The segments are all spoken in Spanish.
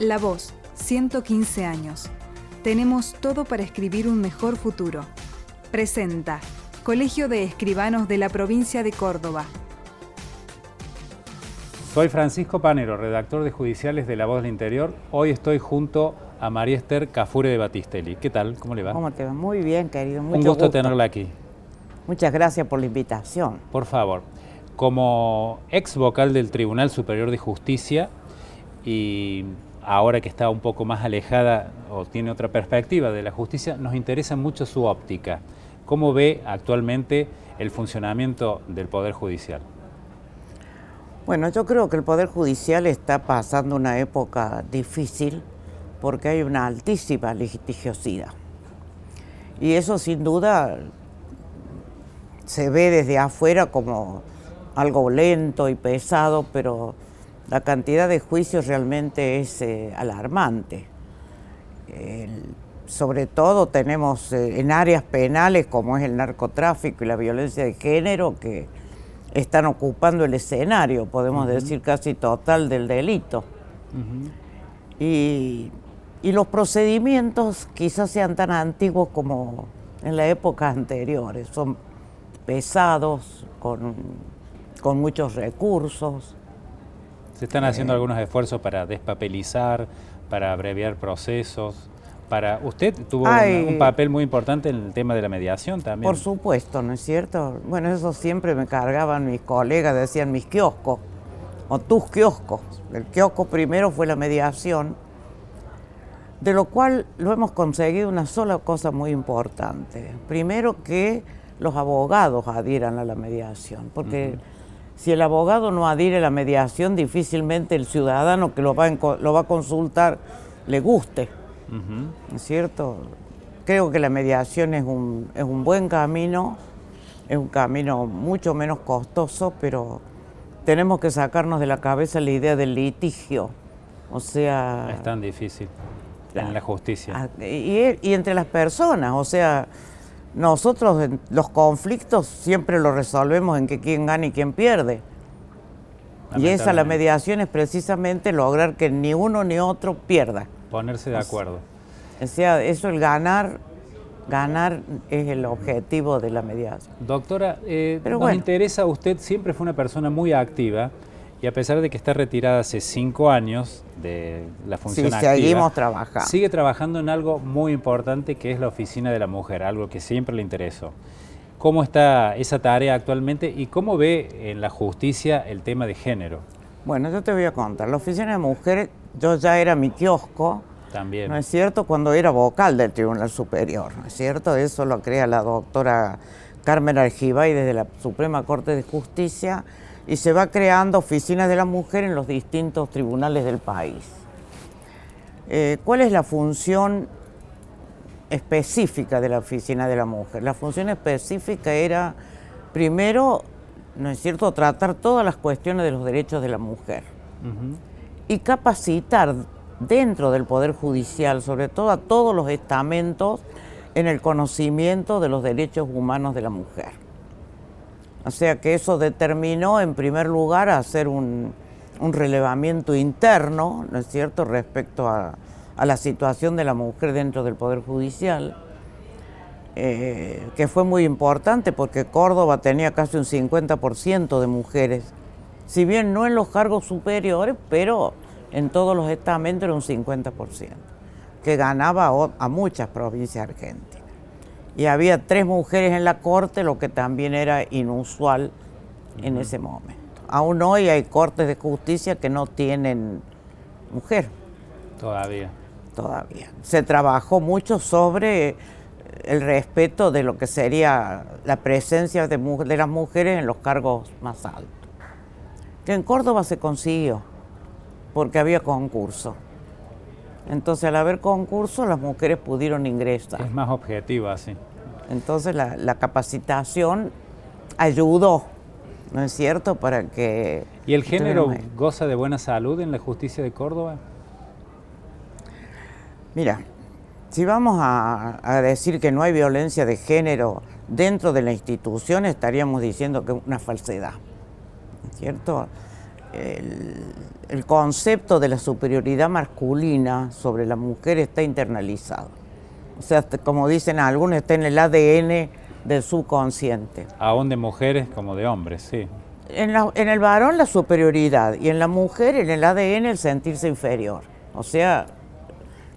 La Voz, 115 años. Tenemos todo para escribir un mejor futuro. Presenta Colegio de Escribanos de la Provincia de Córdoba. Soy Francisco Panero, redactor de Judiciales de La Voz del Interior. Hoy estoy junto a María Esther Cafure de Batistelli. ¿Qué tal? ¿Cómo le va? ¿Cómo te va? Muy bien, querido. Mucho Un gusto, tenerla aquí. Muchas gracias por la invitación. Por favor. Como ex vocal del Tribunal Superior de Justicia y ahora que está un poco más alejada o tiene otra perspectiva de la justicia, nos interesa mucho su óptica. ¿Cómo ve actualmente el funcionamiento del Poder Judicial? Bueno, yo creo que el Poder Judicial está pasando una época difícil porque hay una altísima litigiosidad. Y eso sin duda se ve desde afuera como algo lento y pesado, pero la cantidad de juicios realmente es eh, alarmante. sobre todo tenemos eh, en áreas penales como es el narcotráfico y la violencia de género que están ocupando el escenario, podemos decir casi total del delito. y, y, los procedimientos quizás sean tan antiguos como en las épocas anteriores, son pesados, con, con muchos recursos. Se están haciendo eh. algunos esfuerzos para despapelizar, para abreviar procesos. Para usted tuvo un, papel muy importante en el tema de la mediación también. Por supuesto, ¿no es cierto? Bueno, eso siempre me cargaban mis colegas, decían mis kioscos o tus kioscos. El kiosco primero fue la mediación, de lo cual lo hemos conseguido una sola cosa muy importante. Primero que los abogados adhieran a la mediación, porque si el abogado no adhiere a la mediación, difícilmente el ciudadano que lo va lo va a consultar le guste. ¿Es cierto? Creo que la mediación es un, es un buen camino, es un camino mucho menos costoso, pero tenemos que sacarnos de la cabeza la idea del litigio. O sea... Es tan difícil en la justicia. Ah, y, y, entre las personas, o sea, nosotros los conflictos siempre los resolvemos en que quién gana y quién pierde. Y esa la mediación es precisamente lograr que ni uno ni otro pierda. Ponerse de acuerdo. O sea, eso el ganar, ganar es el objetivo de la mediación. Doctora, eh, nos interesa, usted siempre fue una persona muy activa y a pesar de que está retirada hace cinco años de la función sí, seguimos trabajando. Sigue trabajando en algo muy importante que es la oficina de la mujer, algo que siempre le interesó. ¿Cómo está esa tarea actualmente y cómo ve en la justicia el tema de género? Bueno, yo te voy a contar. La oficina de mujer, yo ya era mi kiosco. También. ¿No es cierto? Cuando era vocal del Tribunal Superior, ¿no es cierto? Eso lo crea la doctora Carmen Argibay desde la Suprema Corte de Justicia y se va creando oficinas de la mujer en los distintos tribunales del país. Eh, ¿Cuál es la función específica de la oficina de la mujer? La función específica era, primero, ¿no es cierto?, tratar todas las cuestiones de los derechos de la mujer y capacitar dentro del Poder Judicial, sobre todo a todos los estamentos, en el conocimiento de los derechos humanos de la mujer. O sea que eso determinó, en primer lugar, hacer un, relevamiento interno, ¿no es cierto?, respecto a, la situación de la mujer dentro del Poder Judicial, eh, que fue muy importante porque Córdoba tenía casi un 50% de mujeres, si bien no en los cargos superiores, pero en todos los estamentos era un 50%, que ganaba a muchas provincias argentinas y había tres mujeres en la corte, lo que también era inusual en ese momento. Aún hoy hay cortes de justicia que no tienen mujer. Todavía. Todavía. Se trabajó mucho sobre el respeto de lo que sería la presencia de, de las mujeres en los cargos más altos. Que en Córdoba se consiguió, porque había concurso. Entonces, al haber concurso, las mujeres pudieron ingresar. Es más objetiva, sí. Entonces, la, capacitación ayudó, ¿no es cierto?, para que... ¿Y el género goza de buena salud en la justicia de Córdoba? Mira, si vamos a, a, decir que no hay violencia de género dentro de la institución, estaríamos diciendo que es una falsedad, ¿cierto? El, concepto de la superioridad masculina sobre la mujer está internalizado. O sea, como dicen algunos, está en el ADN del subconsciente. Aún de mujeres como de hombres, sí. En, en, el varón la superioridad y en la mujer en el ADN el sentirse inferior. O sea,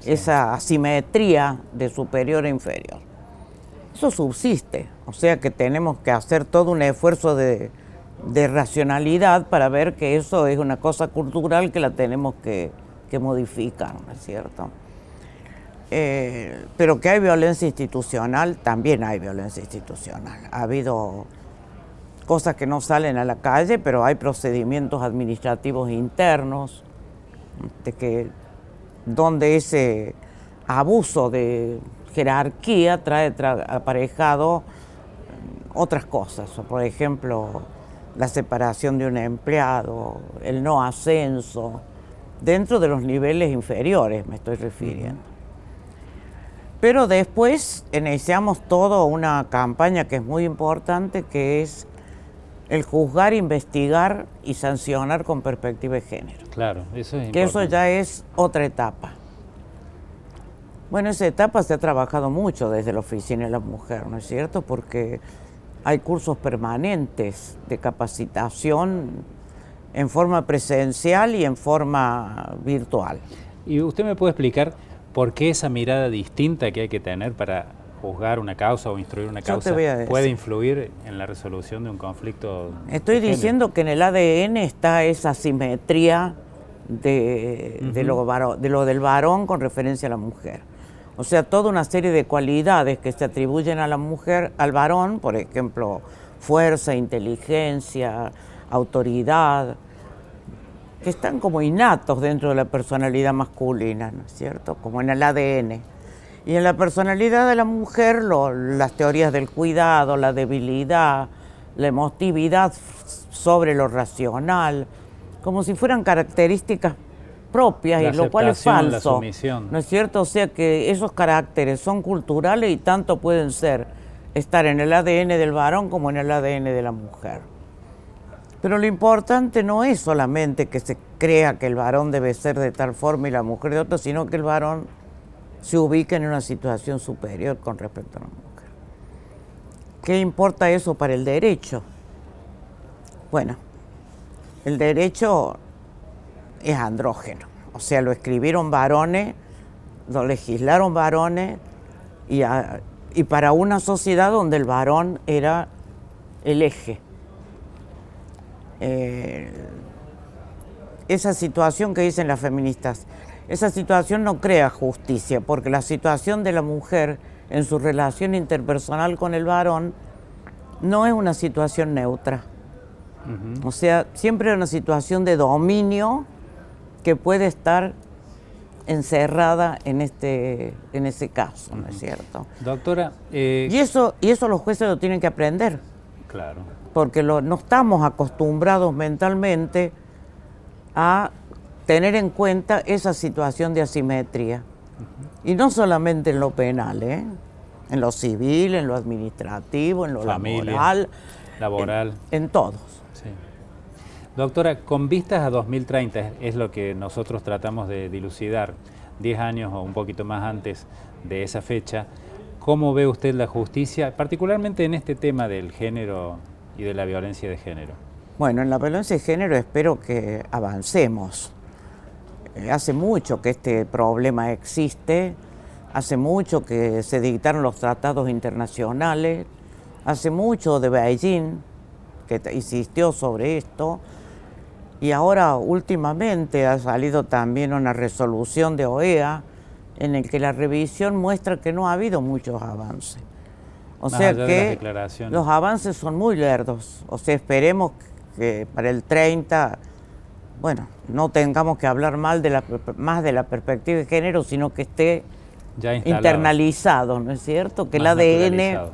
esa asimetría de superior e inferior. Eso subsiste, o sea que tenemos que hacer todo un esfuerzo de, racionalidad para ver que eso es una cosa cultural que la tenemos que, modificar, ¿no es cierto? Eh, pero que hay violencia institucional, también hay violencia institucional. Ha habido cosas que no salen a la calle, pero hay procedimientos administrativos internos de que donde ese abuso de jerarquía trae aparejado otras cosas, por ejemplo, la separación de un empleado, el no ascenso, dentro de los niveles inferiores me estoy refiriendo. Pero después iniciamos toda una campaña que es muy importante, que es el juzgar, investigar y sancionar con perspectiva de género. Claro, eso es Que eso ya es otra etapa. Bueno, esa etapa se ha trabajado mucho desde la Oficina de la Mujer, ¿no es cierto? Porque hay cursos permanentes de capacitación en forma presencial y en forma virtual. ¿Y usted me puede explicar por qué esa mirada distinta que hay que tener para juzgar una causa o instruir una causa puede influir en la resolución de un conflicto? Estoy diciendo que en el ADN está esa simetría de, lo, de lo del varón con referencia a la mujer. O sea, toda una serie de cualidades que se atribuyen a la mujer, al varón, por ejemplo, fuerza, inteligencia, autoridad, que están como innatos dentro de la personalidad masculina, ¿no es cierto? Como en el ADN. Y en la personalidad de la mujer, las teorías del cuidado, la debilidad, la emotividad sobre lo racional, como si fueran características propias y lo cual es falso. ¿No es cierto? O sea que esos caracteres son culturales y tanto pueden ser estar en el ADN del varón como en el ADN de la mujer. Pero lo importante no es solamente que se crea que el varón debe ser de tal forma y la mujer de otra, sino que el varón se ubique en una situación superior con respecto a la mujer. ¿Qué importa eso para el derecho? Bueno, el derecho es andrógeno. O sea, lo escribieron varones, lo legislaron varones y, y para una sociedad donde el varón era el eje. Eh, esa situación que dicen las feministas, esa situación no crea justicia, porque la situación de la mujer en su relación interpersonal con el varón no es una situación neutra. O sea, siempre es una situación de dominio que puede estar encerrada en este en ese caso, ¿no es cierto? Doctora, eh, y eso y eso los jueces lo tienen que aprender. Claro. Porque no estamos acostumbrados mentalmente a tener en cuenta esa situación de asimetría. Y no solamente en lo penal, ¿eh? en lo civil, en lo administrativo, en lo laboral. Laboral. en todos. Doctora, con vistas a 2030 es lo que nosotros tratamos de dilucidar, 10 años o un poquito más antes de esa fecha, ¿cómo ve usted la justicia, particularmente en este tema del género y de la violencia de género? Bueno, en la violencia de género espero que avancemos. Eh, hace mucho que este problema existe, hace mucho que se dictaron los tratados internacionales, hace mucho de Beijing que insistió sobre esto, y ahora últimamente ha salido también una resolución de OEA en el que la revisión muestra que no ha habido muchos avances. O sea que los avances son muy lerdos. O sea, esperemos que para el 30, bueno, no tengamos que hablar mal de la, más de la perspectiva de género, sino que esté internalizado, ¿no es cierto? Que el ADN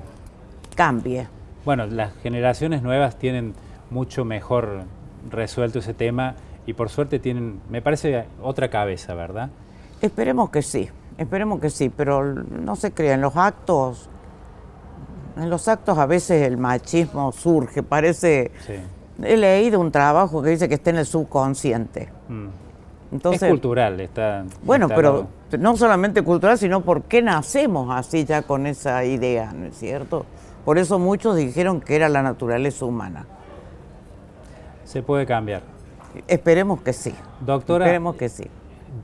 cambie. Bueno, las generaciones nuevas tienen mucho mejor resuelto ese tema y por suerte tienen, me parece, otra cabeza, ¿verdad? Esperemos que sí, esperemos que sí, pero no se crean, los actos, en los actos a veces el machismo surge, parece He leído un trabajo que dice que está en el subconsciente. Mm. Entonces, es cultural, está. Bueno, pero no solamente cultural, sino por qué nacemos así ya con esa idea, ¿no es cierto? Por eso muchos dijeron que era la naturaleza humana. Se puede cambiar. Esperemos que sí. Doctora, Esperemos que sí.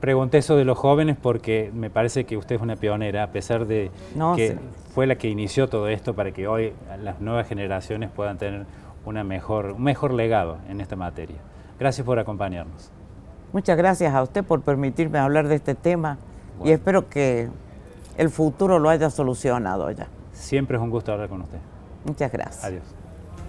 Pregunté eso de los jóvenes porque me parece que usted es una pionera, a pesar de No, que sí. fue la que inició todo esto para que hoy las nuevas generaciones puedan tener una mejor, un mejor legado en esta materia. Gracias por acompañarnos. Muchas gracias a usted por permitirme hablar de este tema y espero que el futuro lo haya solucionado ya. Siempre es un gusto hablar con usted. Muchas gracias. Adiós.